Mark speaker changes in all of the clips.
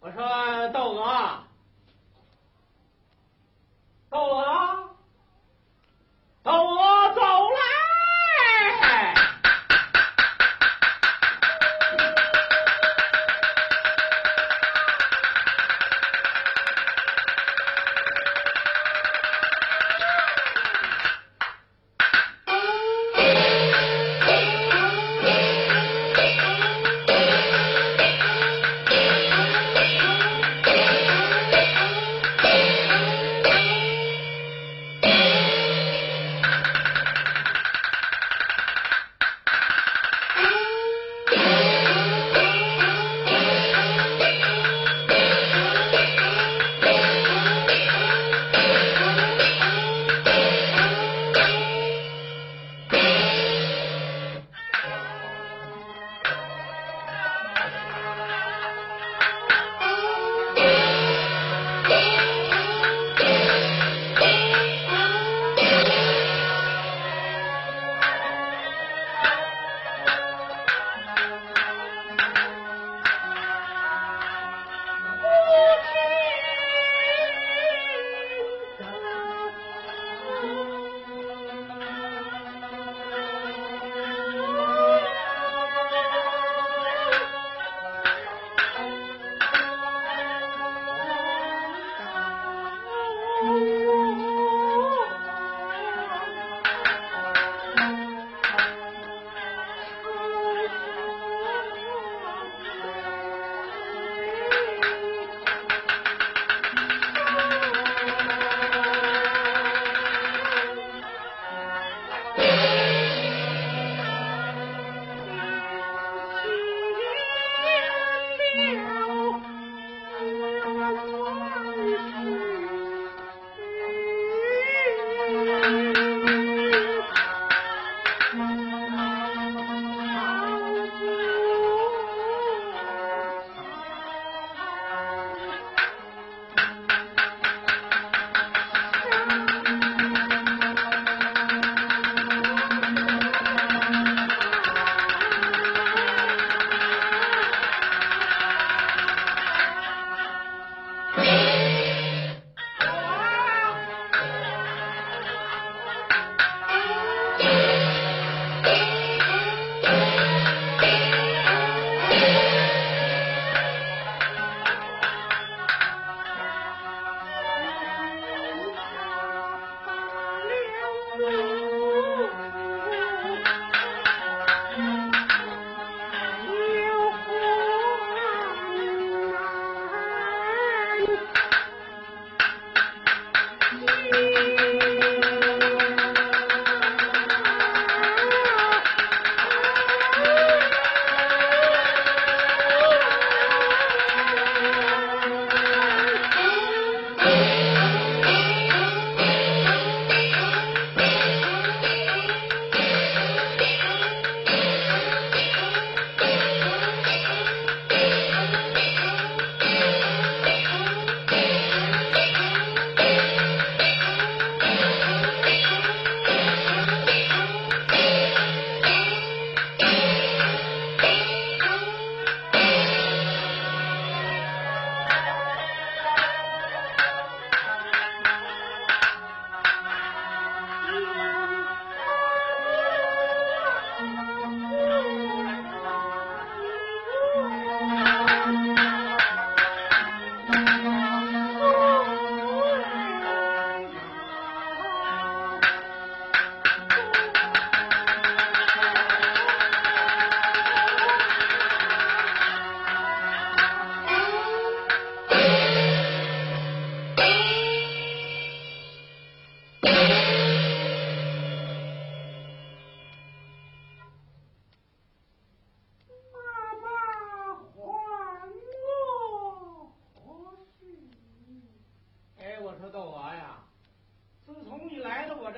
Speaker 1: 我说道哥，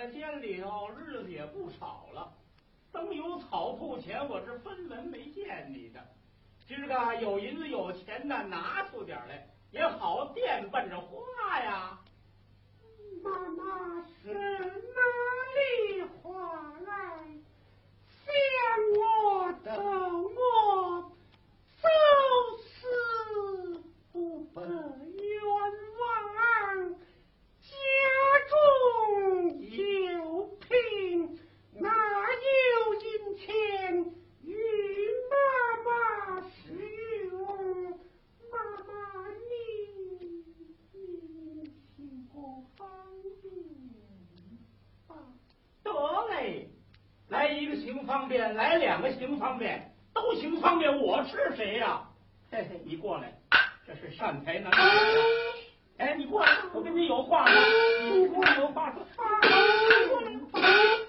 Speaker 1: 在监里头日子也不少了。等有草铺钱我是分文没见你的。今儿个有银子有钱的拿出点来也好垫奔着花呀
Speaker 2: 妈妈是哪里话来？想我等我，
Speaker 1: 就是不方便，来两个行方便，都行方便，我是谁呀？嘿嘿，你过来，这是善财难哎，你过来，我跟你有话说，你跟我有话说。过来。